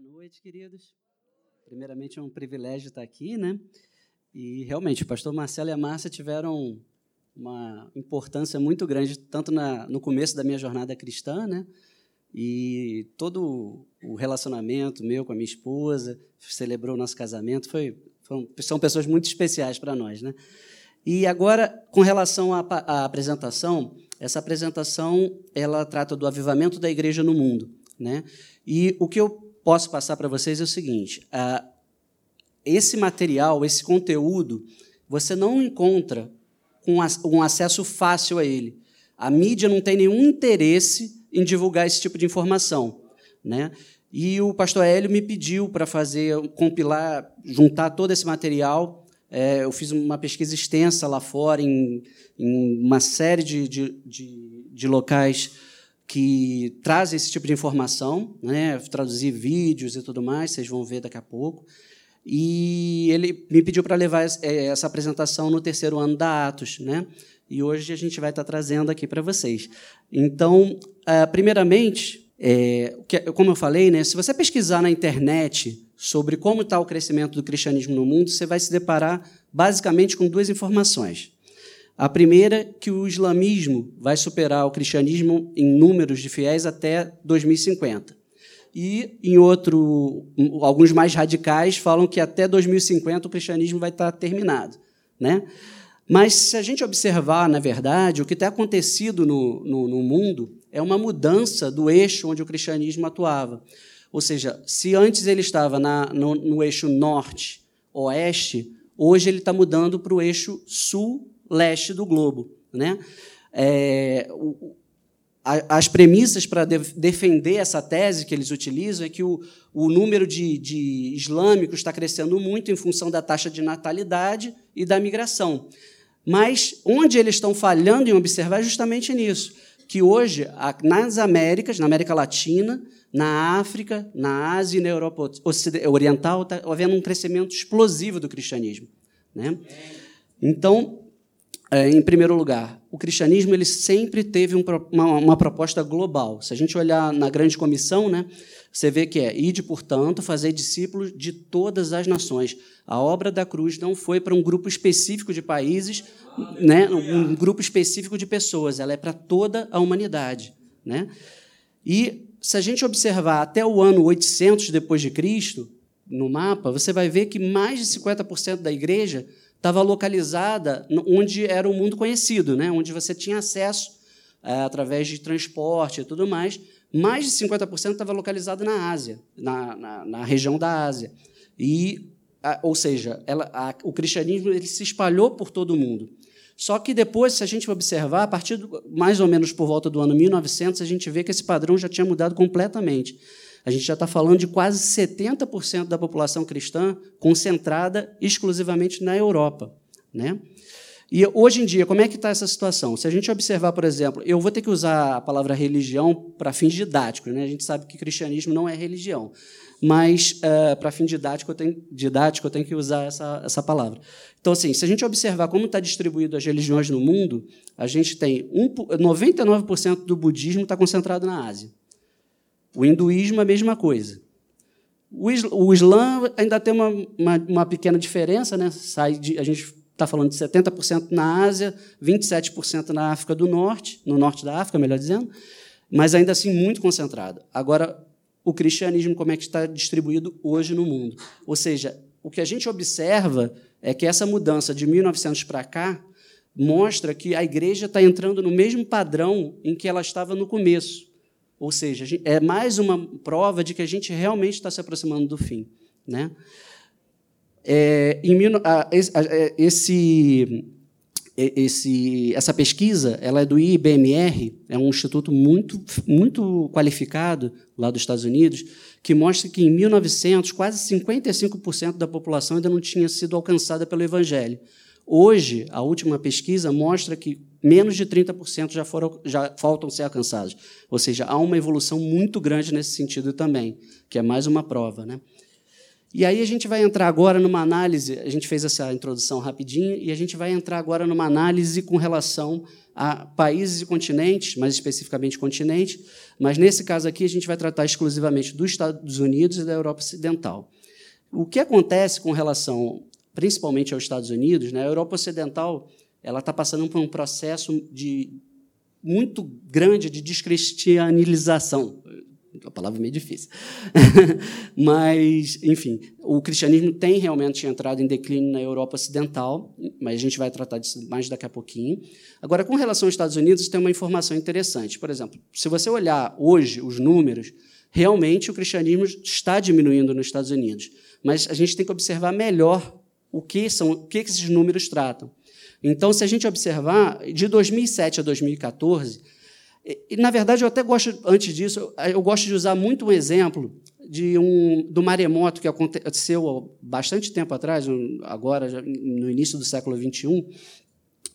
Boa noite, queridos. Primeiramente, é um privilégio estar aqui, né? E realmente, o pastor Marcelo e a Márcia tiveram uma importância muito grande, tanto na, no começo da minha jornada cristã, né? E todo o relacionamento meu com a minha esposa, celebrou o nosso casamento, foi, foi são pessoas muito especiais para nós, né? E agora, com relação à, à apresentação, essa apresentação ela trata do avivamento da igreja no mundo, né? E o que eu posso passar para vocês é o seguinte: uh, esse material, esse conteúdo, você não encontra um acesso fácil a ele. A mídia não tem nenhum interesse em divulgar esse tipo de informação, né? E o pastor Hélio me pediu para fazer, compilar, juntar todo esse material. É, eu fiz uma pesquisa extensa lá fora, em, em uma série de, de, de, de locais que trazem esse tipo de informação, né? traduzir vídeos e tudo mais, vocês vão ver daqui a pouco. E ele me pediu para levar é, essa apresentação no terceiro ano da Atos, né? E hoje a gente vai estar trazendo aqui para vocês. Então, ah, primeiramente, é, como eu falei, né, se você pesquisar na internet sobre como está o crescimento do cristianismo no mundo, você vai se deparar basicamente com duas informações. A primeira, que o islamismo vai superar o cristianismo em números de fiéis até 2050. E em outro, alguns mais radicais falam que até 2050 o cristianismo vai estar terminado, né? Mas se a gente observar, na verdade, o que tem acontecido no, no, no mundo é uma mudança do eixo onde o cristianismo atuava. Ou seja, se antes ele estava na, no, no eixo norte-oeste, hoje ele está mudando para o eixo sul leste do globo. Né? É, o, as premissas para de, defender essa tese que eles utilizam é que o, o número de, de islâmicos está crescendo muito em função da taxa de natalidade e da migração. Mas onde eles estão falhando em observar é justamente nisso, que hoje, nas Américas, na América Latina, na África, na Ásia e na Europa Oriental, está havendo um crescimento explosivo do cristianismo. Né? Então, é, em primeiro lugar, o cristianismo ele sempre teve um, uma, uma, proposta global. Se a gente olhar na grande comissão, né, você vê que é ide, portanto, fazer discípulos de todas as nações. A obra da cruz não foi para um grupo específico de países, né, um grupo específico de pessoas, ela é para toda a humanidade. Né? E se a gente observar até o ano 800 depois de Cristo, no mapa, você vai ver que mais de 50% da igreja estava localizada onde era o mundo conhecido, né? onde você tinha acesso é, através de transporte e tudo mais. Mais de 50% estava localizado na Ásia, na, na, na, região da Ásia. E, a, ou seja, ela, a, o cristianismo ele se espalhou por todo o mundo. Só que depois, se a gente observar, a partir do, mais ou menos por volta do ano 1900, a gente vê que esse padrão já tinha mudado completamente. A gente já está falando de quase 70% da população cristã concentrada exclusivamente na Europa. Né? E hoje em dia, como é que está essa situação? Se a gente observar, por exemplo, eu vou ter que usar a palavra religião para fins didáticos, né? a gente sabe que cristianismo não é religião, mas uh, para fim didático eu, tenho, didático eu tenho que usar essa, essa palavra. Então, assim, se a gente observar como está distribuído as religiões no mundo, a gente tem um, 99% do budismo está concentrado na Ásia. O hinduísmo, a mesma coisa. O Islã ainda tem uma, uma, uma pequena diferença, né? Sai de, a gente está falando de 70% na Ásia, 27% na África do Norte, no norte da África, melhor dizendo, mas ainda assim muito concentrado. Agora, o cristianismo, como é que está distribuído hoje no mundo? Ou seja, o que a gente observa é que essa mudança de 1900 para cá mostra que a igreja está entrando no mesmo padrão em que ela estava no começo. Ou seja, é mais uma prova de que a gente realmente está se aproximando do fim. Né? É, em, é, esse, esse, essa pesquisa ela é do IBMR, é um instituto muito, muito qualificado lá dos Estados Unidos, que mostra que em 1900 quase 55% da população ainda não tinha sido alcançada pelo Evangelho. Hoje, a última pesquisa mostra que menos de 30% já, foram, já faltam ser alcançados. Ou seja, há uma evolução muito grande nesse sentido também, que é mais uma prova. Né? E aí a gente vai entrar agora numa análise, a gente fez essa introdução rapidinho, e a gente vai entrar agora numa análise com relação a países e continentes, mais especificamente continente, mas nesse caso aqui a gente vai tratar exclusivamente dos Estados Unidos e da Europa Ocidental. O que acontece com relação, principalmente aos Estados Unidos, né? a Europa Ocidental ela está passando por um processo de muito grande de descristianização a palavra é meio difícil. mas, enfim, o cristianismo tem realmente entrado em declínio na Europa Ocidental, mas a gente vai tratar disso mais daqui a pouquinho. Agora, com relação aos Estados Unidos, tem uma informação interessante. Por exemplo, se você olhar hoje os números, realmente o cristianismo está diminuindo nos Estados Unidos, mas a gente tem que observar melhor o que são, o que esses números tratam. Então, se a gente observar, de 2007 a 2014, e, na verdade, eu até gosto, antes disso, eu gosto de usar muito um exemplo de um, do maremoto que aconteceu há bastante tempo atrás, agora, no início do século XXI,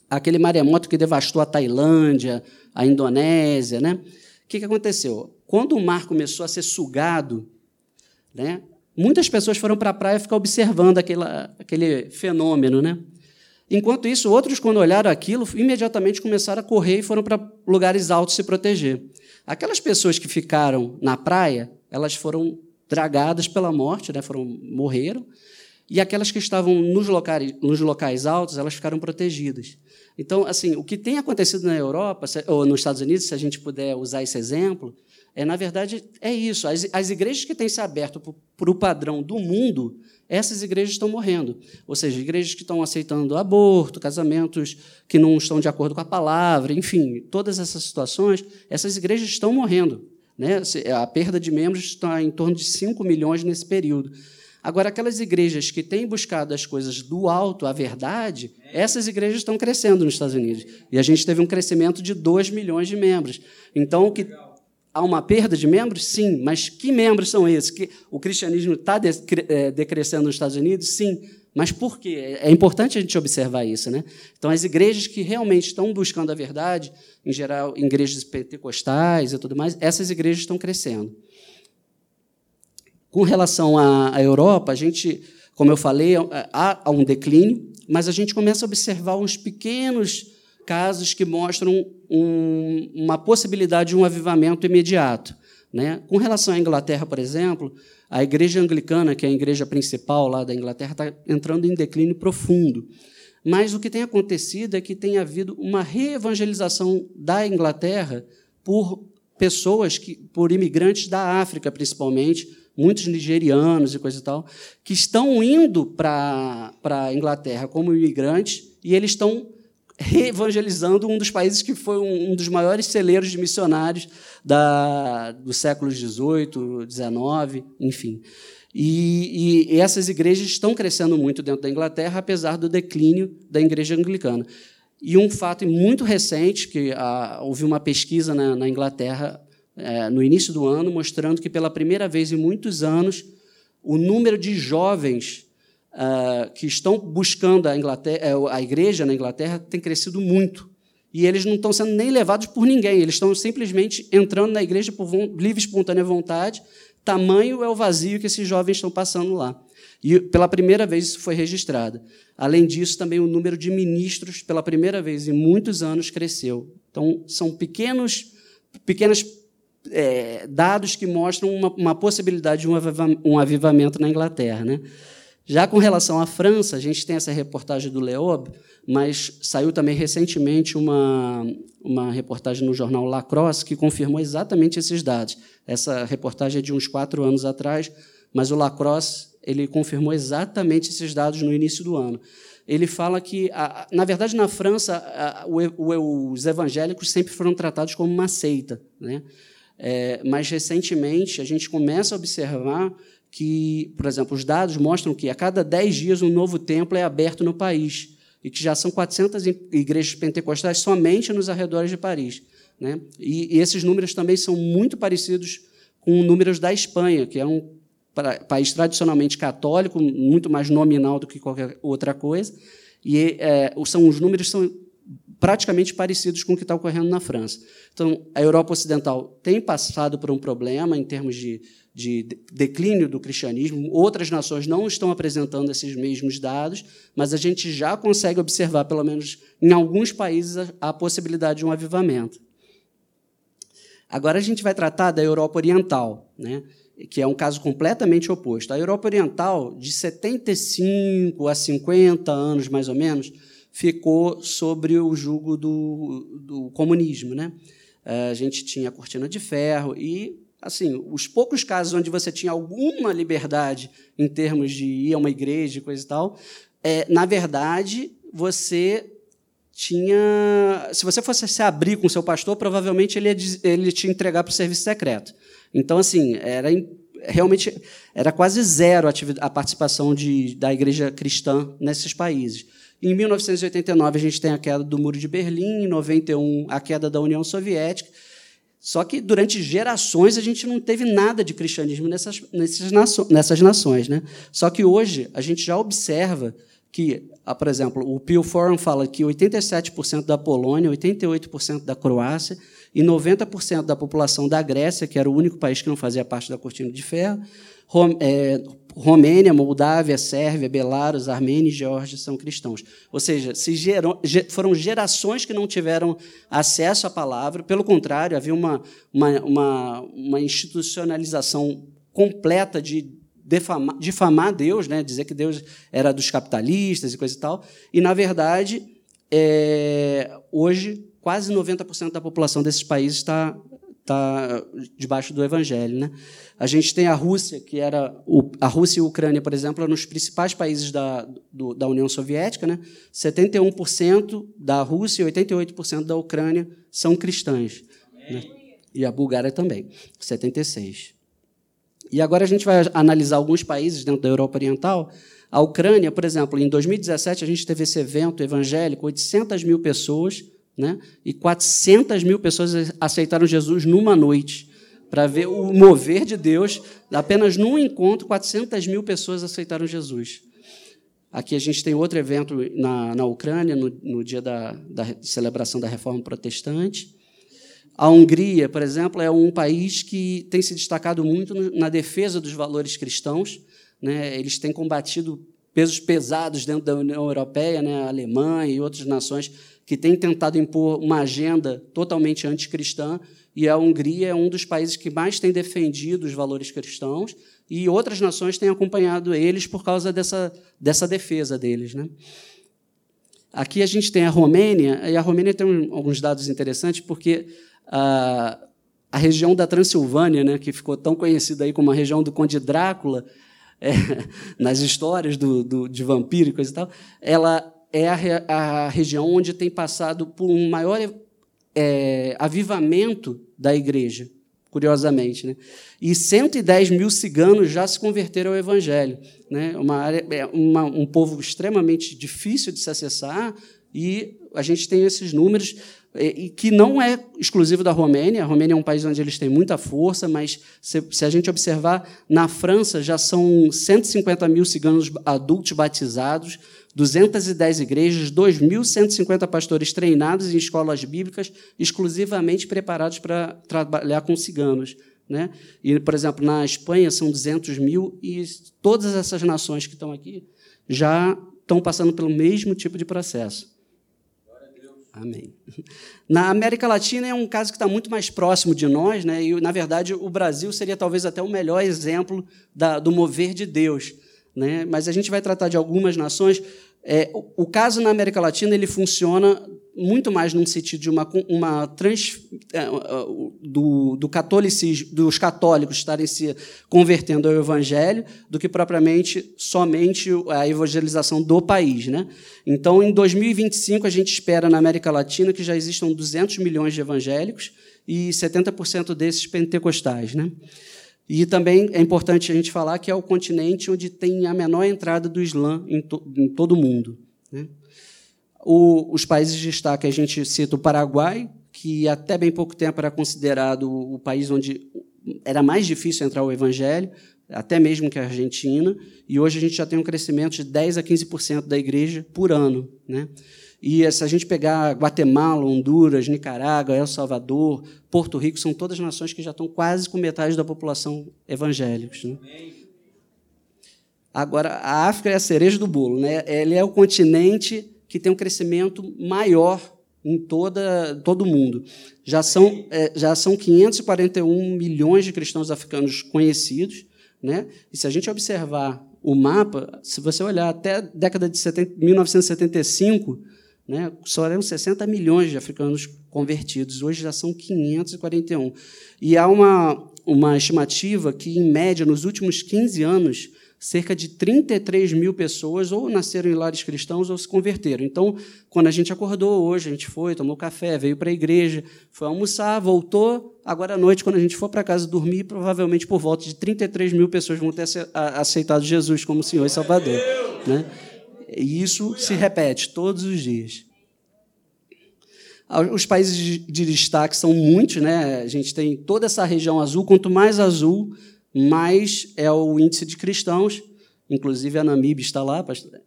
aquele maremoto que devastou a Tailândia, a Indonésia. Né? O que, que aconteceu? Quando o mar começou a ser sugado, né, muitas pessoas foram para a praia ficar observando aquela, aquele fenômeno. Né? Enquanto isso, outros, quando olharam aquilo, imediatamente começaram a correr e foram para lugares altos se proteger. Aquelas pessoas que ficaram na praia, elas foram dragadas pela morte, né? foram morreram, e aquelas que estavam nos locais, nos locais altos, elas ficaram protegidas. Então, assim, o que tem acontecido na Europa ou nos Estados Unidos, se a gente puder usar esse exemplo, é na verdade é isso. As, as igrejas que têm se aberto para o padrão do mundo, essas igrejas estão morrendo. Ou seja, igrejas que estão aceitando aborto, casamentos que não estão de acordo com a palavra, enfim, todas essas situações, essas igrejas estão morrendo. Né? A perda de membros está em torno de 5 milhões nesse período. Agora, aquelas igrejas que têm buscado as coisas do alto, a verdade, essas igrejas estão crescendo nos Estados Unidos. E a gente teve um crescimento de 2 milhões de membros. Então, o que Há uma perda de membros? Sim, mas que membros são esses? Que o cristianismo está é, decrescendo nos Estados Unidos? Sim, mas por quê? É importante a gente observar isso. Né? Então, as igrejas que realmente estão buscando a verdade, em geral, igrejas pentecostais e tudo mais, essas igrejas estão crescendo. Com relação à Europa, a gente, como eu falei, há um declínio, mas a gente começa a observar uns pequenos casos que mostram um, uma possibilidade de um avivamento imediato. Né? Com relação à Inglaterra, por exemplo, a igreja anglicana, que é a igreja principal lá da Inglaterra, está entrando em declínio profundo. Mas o que tem acontecido é que tem havido uma reevangelização da Inglaterra por pessoas, que, por imigrantes da África, principalmente, muitos nigerianos e coisa e tal, que estão indo para a Inglaterra como imigrantes e eles estão reevangelizando um dos países que foi um, dos maiores celeiros de missionários da, do século XVIII, XIX, enfim. E, e, essas igrejas estão crescendo muito dentro da Inglaterra, apesar do declínio da igreja anglicana. E um fato muito recente, que ah, houve uma pesquisa na, na Inglaterra é, no início do ano, mostrando que, pela primeira vez em muitos anos, o número de jovens uh, que estão buscando a, eh, a igreja na Inglaterra tem crescido muito. E eles não estão sendo nem levados por ninguém, eles estão simplesmente entrando na igreja por livre e espontânea vontade. Tamanho é o vazio que esses jovens estão passando lá. E pela primeira vez isso foi registrado. Além disso, também o número de ministros, pela primeira vez em muitos anos, cresceu. Então, são pequenos, pequenos é, dados que mostram uma, uma possibilidade de um avivamento na Inglaterra. Né? Já com relação à França, a gente tem essa reportagem do Leob, mas saiu também recentemente uma, uma reportagem no jornal Lacrosse que confirmou exatamente esses dados. Essa reportagem é de uns quatro anos atrás, mas o Lacrosse ele confirmou exatamente esses dados no início do ano. Ele fala que, na verdade, na França, os evangélicos sempre foram tratados como uma seita. Né? É, mas, recentemente, a gente começa a observar que, por exemplo, os dados mostram que a cada 10 dias um novo templo é aberto no país e que já são 400 igrejas pentecostais somente nos arredores de Paris. Né? E, e esses números também são muito parecidos com números da Espanha, que é um país tradicionalmente católico, muito mais nominal do que qualquer outra coisa, e é, são os números são praticamente parecidos com o que está ocorrendo na França. Então, a Europa Ocidental tem passado por um problema em termos de de declínio do cristianismo. Outras nações não estão apresentando esses mesmos dados, mas a gente já consegue observar, pelo menos em alguns países, a, possibilidade de um avivamento. Agora a gente vai tratar da Europa Oriental, né, que é um caso completamente oposto. A Europa Oriental, de 75 a 50 anos, mais ou menos, ficou sobre o jugo do, do comunismo. Né? A gente tinha a cortina de ferro e assim, os poucos casos onde você tinha alguma liberdade em termos de ir a uma igreja coisa e tal, é, na verdade, você tinha. Se você fosse se abrir com o seu pastor, provavelmente ele ia, ele te entregar para o serviço secreto. Então, assim, era realmente era quase zero a participação de, da igreja cristã nesses países. Em 1989, a gente tem a queda do Muro de Berlim, em 91, a queda da União Soviética, só que durante gerações a gente não teve nada de cristianismo nessas, nessas, nações, nessas nações. Né? Só que hoje a gente já observa que, ah, por exemplo, o Pew Forum fala que 87% da Polônia, 88% da Croácia e 90% da população da Grécia, que era o único país que não fazia parte da cortina de ferro, é, Romênia, Moldávia, Sérvia, Belarus, Armênia e Geórgia são cristãos. Ou seja, se foram gerações que não tiveram acesso à palavra, pelo contrário, havia uma, uma, uma, uma institucionalização completa de defamar, difamar Deus, né? dizer que Deus era dos capitalistas e coisa e tal. E, na verdade, é, hoje, quase 90% da população desses países está está debaixo do Evangelho. Né? A gente tem a Rússia, que era o, a Rússia e a Ucrânia, por exemplo, nos principais países da, do, da União Soviética, né? 71% da Rússia e 88% da Ucrânia são cristãs. Né? E a Bulgária também, 76. E agora a gente vai analisar alguns países dentro da Europa Oriental. A Ucrânia, por exemplo, em 2017 a gente teve esse evento evangélico, 800 mil pessoas né? E 400 mil pessoas aceitaram Jesus numa noite, para ver o mover de Deus. Apenas num encontro, 400 mil pessoas aceitaram Jesus. Aqui a gente tem outro evento na, na Ucrânia, no, no dia da, da celebração da Reforma Protestante. A Hungria, por exemplo, é um país que tem se destacado muito na defesa dos valores cristãos. Né? Eles têm combatido pesos pesados dentro da União Europeia, né? a Alemanha e outras nações que têm tentado impor uma agenda totalmente anticristã, e a Hungria é um dos países que mais tem defendido os valores cristãos, e outras nações têm acompanhado eles por causa dessa, dessa defesa deles. Né? Aqui a gente tem a Romênia, e a Romênia tem alguns dados interessantes, porque a, a região da Transilvânia, né, que ficou tão conhecida aí como a região do Conde Drácula, é, nas histórias do, do, de vampiro e coisa e tal, ela é a, a região onde tem passado por um maior é, avivamento da igreja, curiosamente. Né? E 110 mil ciganos já se converteram ao Evangelho. Né? Uma área, é uma, um povo extremamente difícil de se acessar, e a gente tem esses números e que não é exclusivo da Romênia. A Romênia é um país onde eles têm muita força, mas se, se, a gente observar, na França já são 150 mil ciganos adultos batizados, 210 igrejas, 2.150 pastores treinados em escolas bíblicas, exclusivamente preparados para trabalhar com ciganos. Né? E, por exemplo, na Espanha são 200 mil, e todas essas nações que estão aqui já estão passando pelo mesmo tipo de processo. Amém. Na América Latina é um caso que está muito mais próximo de nós, né? e, na verdade, o Brasil seria talvez até o melhor exemplo da, do mover de Deus. Né? Mas a gente vai tratar de algumas nações. É, o, o, caso na América Latina ele funciona muito mais num sentido de uma, uma trans, é, do, do catolicismo, dos católicos estarem se convertendo ao evangelho, do que propriamente somente a evangelização do país. Né? Então, em 2025, a gente espera na América Latina que já existam 200 milhões de evangélicos e 70% desses pentecostais. Né? E também é importante a gente falar que é o continente onde tem a menor entrada do Islã em, to, em todo o mundo. Né? O, os países de destaque, a gente cita o Paraguai, que até bem pouco tempo era considerado o país onde era mais difícil entrar o evangelho, até mesmo que a Argentina, e hoje a gente já tem um crescimento de 10 a 15% da igreja por ano. Né? E se a gente pegar Guatemala, Honduras, Nicarágua, El Salvador, Porto Rico, são todas nações que já estão quase com metade da população evangélicos. Né? Agora, a África é a cereja do bolo. Né? Ele é o continente que tem um crescimento maior em toda, todo o mundo. Já são, é, já são 541 milhões de cristãos africanos conhecidos. Né? E se a gente observar o mapa, se você olhar até a década de 70, 1975, né, só eram 60 milhões de africanos convertidos, hoje já são 541. E há uma, uma estimativa que, em média, nos últimos 15 anos, cerca de 33 mil pessoas ou nasceram em lares cristãos ou se converteram. Então, quando a gente acordou hoje, a gente foi, tomou café, veio para a igreja, foi almoçar, voltou. Agora à noite, quando a gente for para casa dormir, provavelmente por volta de 33 mil pessoas vão ter aceitado Jesus como Senhor e Salvador. Né? E isso se repete todos os dias. Os países de destaque são muitos, né? A gente tem toda essa região azul. Quanto mais azul, mais é o índice de cristãos. Inclusive a Namíbia está lá,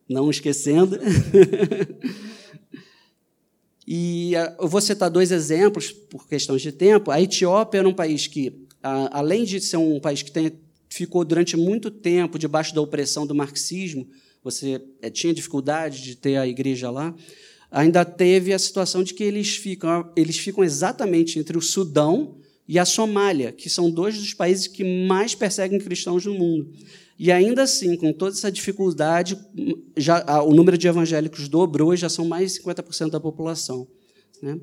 não esquecendo. e eu vou citar dois exemplos por questões de tempo. A Etiópia era um país que, além de ser um país que tem, ficou durante muito tempo debaixo da opressão do marxismo, você é, tinha dificuldade de ter a igreja lá, ainda teve a situação de que eles ficam, eles ficam exatamente entre o Sudão e a Somália, que são dois dos países que mais perseguem cristãos no mundo. E ainda assim, com toda essa dificuldade, já, o número de evangélicos dobrou e já são mais de 50% da população. Né?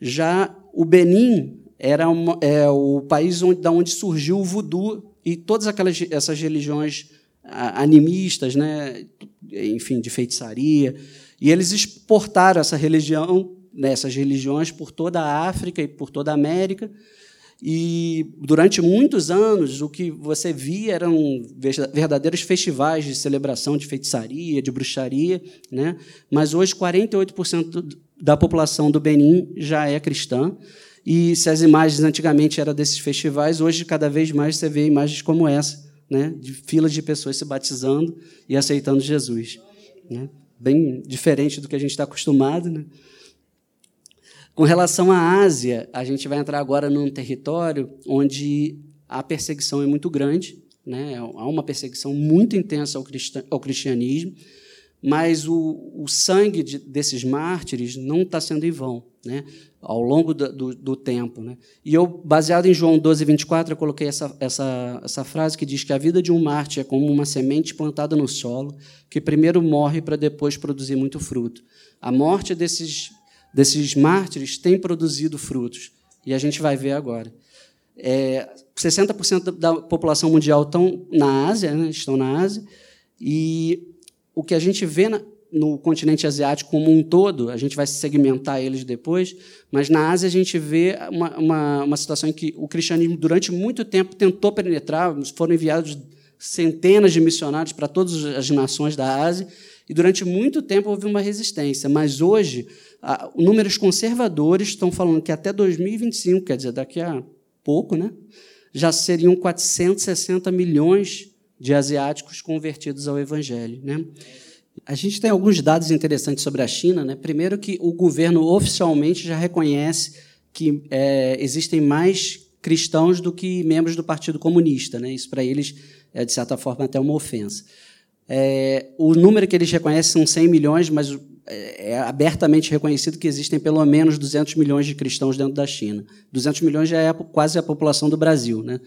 Já o Benin era uma, é, o país onde, da onde surgiu o voodoo e todas aquelas essas religiões animistas, né, enfim, de feitiçaria, e eles exportaram essa religião, né, essas religiões por toda a África e por toda a América. E durante muitos anos o que você via eram verdadeiros festivais de celebração de feitiçaria, de bruxaria, né? Mas hoje 48% da população do Benin já é cristã. E se as imagens antigamente eram desses festivais, hoje cada vez mais você vê imagens como essa, né, de filas de pessoas se batizando e aceitando Jesus. Né? Bem diferente do que a gente está acostumado. Né? Com relação à Ásia, a gente vai entrar agora num território onde a perseguição é muito grande, né? há uma perseguição muito intensa ao, cristianismo, mas o, o sangue de, desses mártires não está sendo em vão. Né? ao longo do, do, do, tempo. Né? E eu, baseado em João 12, 24, eu coloquei essa, essa, essa frase que diz que a vida de um mártir é como uma semente plantada no solo, que primeiro morre para depois produzir muito fruto. A morte desses, desses mártires tem produzido frutos, e a gente vai ver agora. É, 60% da população mundial estão na Ásia, né? estão na Ásia, e o que a gente vê na, no continente asiático como um todo, a gente vai segmentar eles depois, mas na Ásia a gente vê uma, uma, uma situação em que o cristianismo, durante muito tempo, tentou penetrar, foram enviados centenas de missionários para todas as nações da Ásia, e durante muito tempo houve uma resistência, mas hoje, a, números conservadores estão falando que até 2025, quer dizer, daqui a pouco, né, já seriam 460 milhões de asiáticos convertidos ao Evangelho. Né? A gente tem alguns dados interessantes sobre a China. Né? Primeiro, que o governo oficialmente já reconhece que é, existem mais cristãos do que membros do Partido Comunista. Né? Isso, para eles, é, de certa forma, até uma ofensa. É, o número que eles reconhecem são 100 milhões, mas é, é abertamente reconhecido que existem pelo menos 200 milhões de cristãos dentro da China. 200 milhões já é quase a população do Brasil. Né?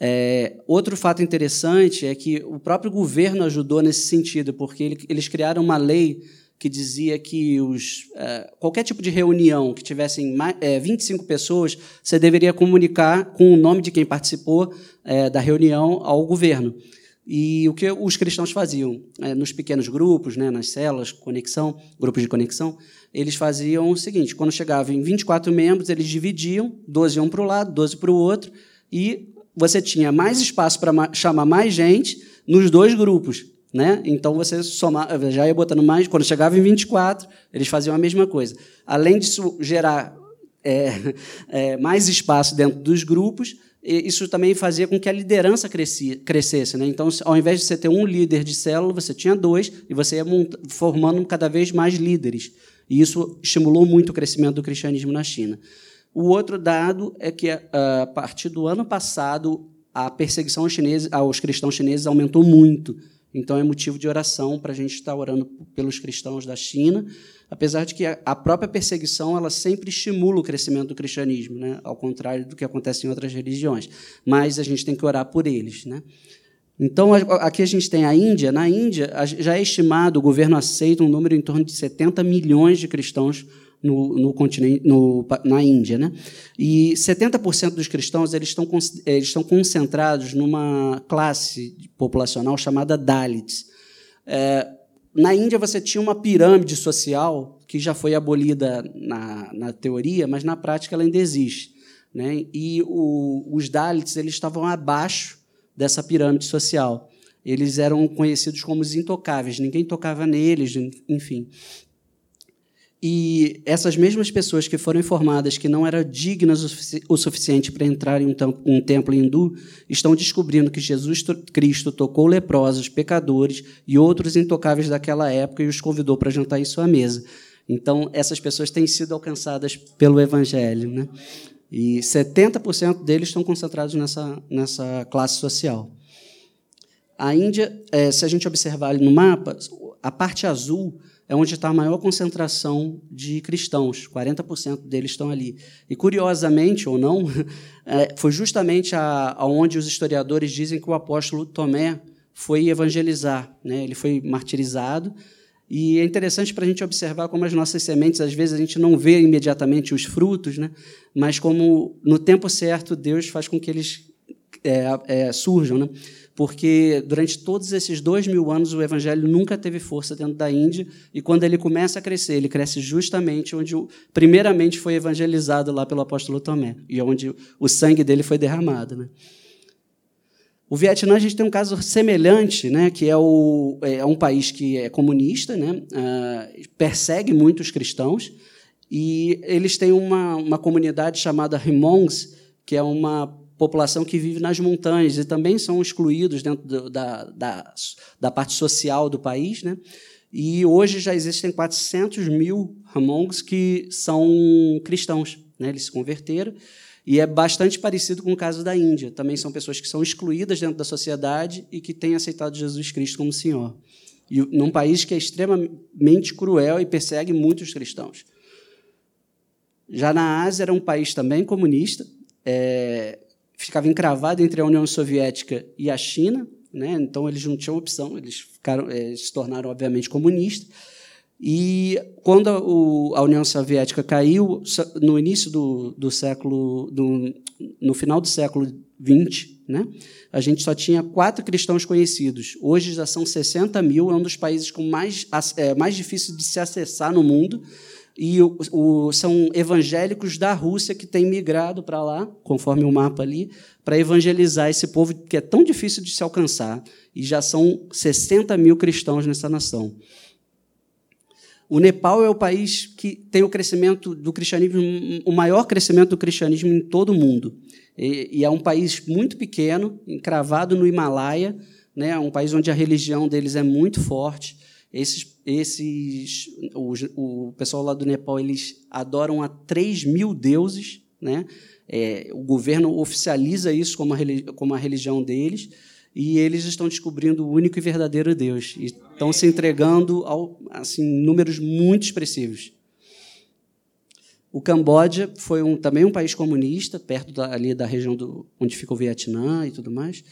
É, outro fato interessante é que o próprio governo ajudou nesse sentido, porque ele, eles criaram uma lei que dizia que os, é, qualquer tipo de reunião que tivessem mais, é, 25 pessoas, você deveria comunicar com o nome de quem participou é, da reunião ao governo. E o que os cristãos faziam? É, nos pequenos grupos, né, nas celas, conexão, grupos de conexão, eles faziam o seguinte: quando chegavam em 24 membros, eles dividiam, 12 iam para o lado, 12 para o outro, e você tinha mais espaço para chamar mais gente nos dois grupos. Né? Então você somava, já ia botando mais. Quando chegava em 24, eles faziam a mesma coisa. Além disso gerar é, é, mais espaço dentro dos grupos, isso também fazia com que a liderança crescesse. Né? Então, ao invés de você ter um líder de célula, você tinha dois, e você ia formando cada vez mais líderes. E isso estimulou muito o crescimento do cristianismo na China. O outro dado é que, a partir do ano passado, a perseguição aos, chineses, aos cristãos chineses aumentou muito. Então, é motivo de oração para a gente estar orando pelos cristãos da China, apesar de que a própria perseguição ela sempre estimula o crescimento do cristianismo, né? ao contrário do que acontece em outras religiões. Mas a gente tem que orar por eles. Né? Então, aqui a gente tem a Índia. Na Índia, já é estimado, o governo aceita um número em torno de 70 milhões de cristãos no, no continente, no, na Índia. Né? E 70% dos cristãos eles estão, eles estão concentrados numa classe populacional chamada Dalits. É, na Índia, você tinha uma pirâmide social que já foi abolida na, na teoria, mas na prática ela ainda existe. Né? E o, os Dalits eles estavam abaixo dessa pirâmide social. Eles eram conhecidos como os intocáveis, ninguém tocava neles, enfim. E essas mesmas pessoas que foram informadas que não eram dignas o suficiente para entrar em um templo hindu estão descobrindo que Jesus Cristo tocou leprosos, pecadores e outros intocáveis daquela época e os convidou para jantar em sua mesa. Então, essas pessoas têm sido alcançadas pelo Evangelho. Né? E 70% deles estão concentrados nessa, nessa classe social. A Índia, é, se a gente observar ali no mapa, a parte azul é onde está a maior concentração de cristãos, 40% deles estão ali. E, curiosamente ou não, é, foi justamente aonde os historiadores dizem que o apóstolo Tomé foi evangelizar. Né? Ele foi martirizado. E é interessante para a gente observar como as nossas sementes, às vezes, a gente não vê imediatamente os frutos, né? mas como, no tempo certo, Deus faz com que eles é, é, surjam. Né? Porque durante todos esses dois mil anos o evangelho nunca teve força dentro da Índia, e quando ele começa a crescer, ele cresce justamente onde, primeiramente, foi evangelizado lá pelo apóstolo Tomé, e onde o sangue dele foi derramado. Né? O Vietnã, a gente tem um caso semelhante, né, que é, o, é um país que é comunista, né, uh, persegue muitos cristãos, e eles têm uma, uma comunidade chamada Hmongs, que é uma população que vive nas montanhas e também são excluídos dentro do, da, da, da, parte social do país. Né? E hoje já existem 400 mil Hamongs que são cristãos. Né? Eles se converteram. E é bastante parecido com o caso da Índia. Também são pessoas que são excluídas dentro da sociedade e que têm aceitado Jesus Cristo como Senhor. E num país que é extremamente cruel e persegue muitos cristãos. Já na Ásia era um país também comunista, é, ficava encravado entre a União Soviética e a China, né? então eles não tinham opção, eles, ficaram, é, se tornaram, obviamente, comunistas. E quando a, União Soviética caiu, no início do, do século, do, no final do século XX, né, a gente só tinha quatro cristãos conhecidos. Hoje já são 60 mil, é um dos países com mais, é, mais difícil de se acessar no mundo e o, o, são evangélicos da Rússia que têm migrado para lá, conforme o mapa ali, para evangelizar esse povo que é tão difícil de se alcançar. E já são 60 mil cristãos nessa nação. O Nepal é o país que tem o crescimento do cristianismo, o maior crescimento do cristianismo em todo o mundo. E, e é um país muito pequeno, encravado no Himalaia, né, um país onde a religião deles é muito forte. Esses, esses o, o pessoal lá do Nepal eles adoram a 3 mil deuses, né? É, o governo oficializa isso como a, como a religião deles e eles estão descobrindo o único e verdadeiro Deus e estão se entregando ao assim números muito expressivos. O Camboja foi um, também um país comunista, perto da, ali da região do, onde fica o Vietnã e tudo mais.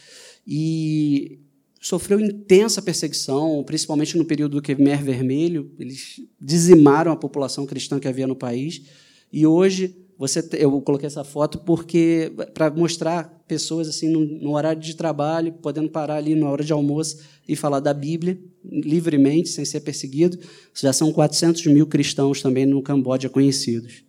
E sofreu intensa perseguição, principalmente no período do Khmer Vermelho. Eles dizimaram a população cristã que havia no país. E hoje, você, eu coloquei essa foto porque para mostrar pessoas assim no, no, horário de trabalho, podendo parar ali na hora de almoço e falar da Bíblia livremente, sem ser perseguido. Já são 400 mil cristãos também no Camboja conhecidos.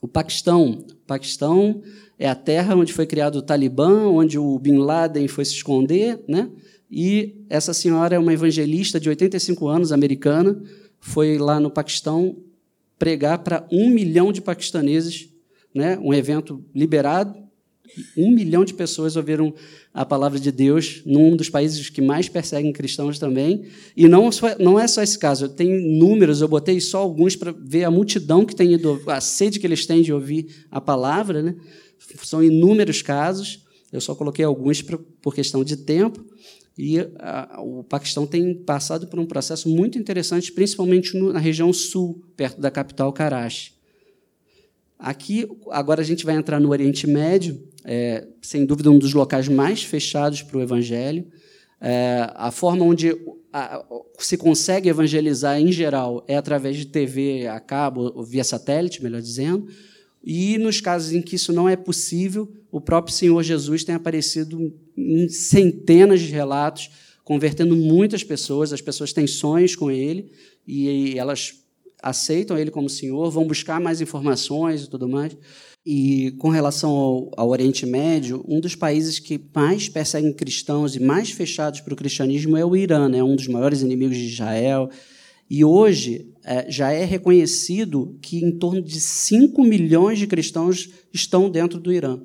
O Paquistão, o Paquistão é a terra onde foi criado o Talibã, onde o Bin Laden foi se esconder, né? E essa senhora é uma evangelista de 85 anos, americana, foi lá no Paquistão pregar para um milhão de paquistaneses, né? Um evento liberado, Um milhão de pessoas ouviram a palavra de Deus num dos países que mais perseguem cristãos também. E não, não é só esse caso, tenho números, eu botei só alguns para ver a multidão que tem ido, a sede que eles têm de ouvir a palavra. Né? São inúmeros casos, eu só coloquei alguns por questão de tempo. E a, o Paquistão tem passado por um processo muito interessante, principalmente no, na região sul, perto da capital Karachi. Aqui, agora a gente vai entrar no Oriente Médio, é, sem dúvida um dos locais mais fechados para o Evangelho. É, a forma onde a, se consegue evangelizar, em geral, é através de TV a cabo, via satélite, melhor dizendo. E nos casos em que isso não é possível, o próprio Senhor Jesus tem aparecido em centenas de relatos, convertendo muitas pessoas. As pessoas têm sonhos com ele e elas aceitam ele como Senhor, vão buscar mais informações e tudo mais. E com relação ao, ao, Oriente Médio, um dos países que mais perseguem cristãos e mais fechados para o cristianismo é o Irã, né? um dos maiores inimigos de Israel. E hoje é, já é reconhecido que em torno de 5 milhões de cristãos estão dentro do Irã.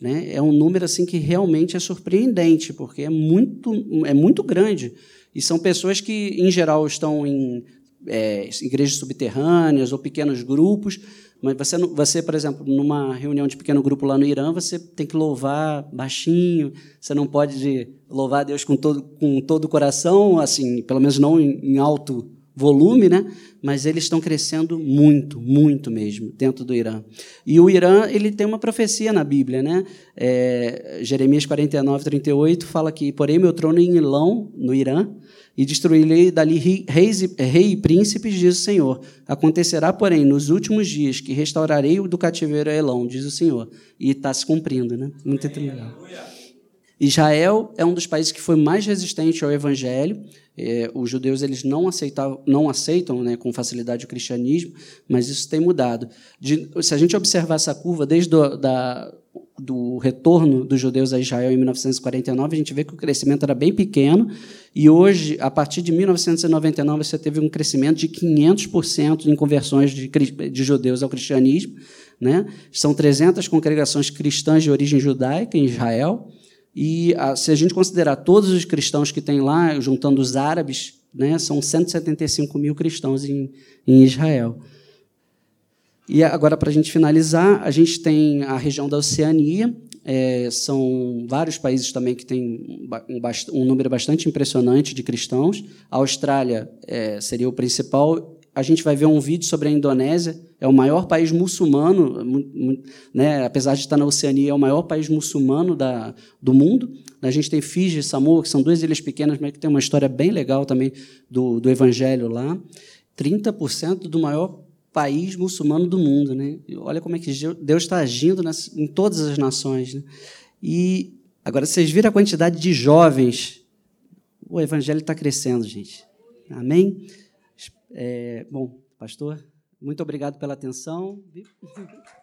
Né? É um número assim que realmente é surpreendente, porque é muito, é muito grande. E são pessoas que, em geral, estão em é, igrejas subterrâneas ou pequenos grupos, mas você, você, por exemplo, numa reunião de pequeno grupo lá no Irã, você tem que louvar baixinho, você não pode louvar Deus com todo, com todo o coração, assim, pelo menos não em, em alto volume, né? mas eles estão crescendo muito, muito mesmo, dentro do Irã. E o Irã ele tem uma profecia na Bíblia. Né? É, Jeremias 49, 38 fala que porém meu trono em Ilão, no Irã, e destruirei dali reis e, rei e príncipes, diz o Senhor. Acontecerá, porém, nos últimos dias que restaurarei o do cativeiro a Elão, diz o Senhor. E está se cumprindo, né? Muito legal. Israel é um dos países que foi mais resistente ao Evangelho. É, os judeus eles não aceitam, não aceitam né, com facilidade o cristianismo, mas isso tem mudado. De, se a gente observar essa curva desde do, da, do retorno dos judeus a Israel em 1949, a gente vê que o crescimento era bem pequeno, e hoje, a partir de 1999, você teve um crescimento de 500% em conversões de, de judeus ao cristianismo. Né? São 300 congregações cristãs de origem judaica em Israel, e se a gente considerar todos os cristãos que tem lá, juntando os árabes, né, são 175 mil cristãos em, em Israel. E agora, para a gente finalizar, a gente tem a região da Oceania, é, são vários países também que têm um, um, número bastante impressionante de cristãos. A Austrália é, seria o principal. A gente vai ver um vídeo sobre a Indonésia, é o maior país muçulmano, né, apesar de estar na Oceania, é o maior país muçulmano da, do mundo. A gente tem Fiji e Samoa, que são duas ilhas pequenas, mas que tem uma história bem legal também do, do evangelho lá. 30% do maior país muçulmano do mundo. Né? Olha como é que Deus está agindo nas, em todas as nações. Né? E agora, vocês viram a quantidade de jovens. O evangelho está crescendo, gente. Amém? É, bom, pastor, muito obrigado pela atenção.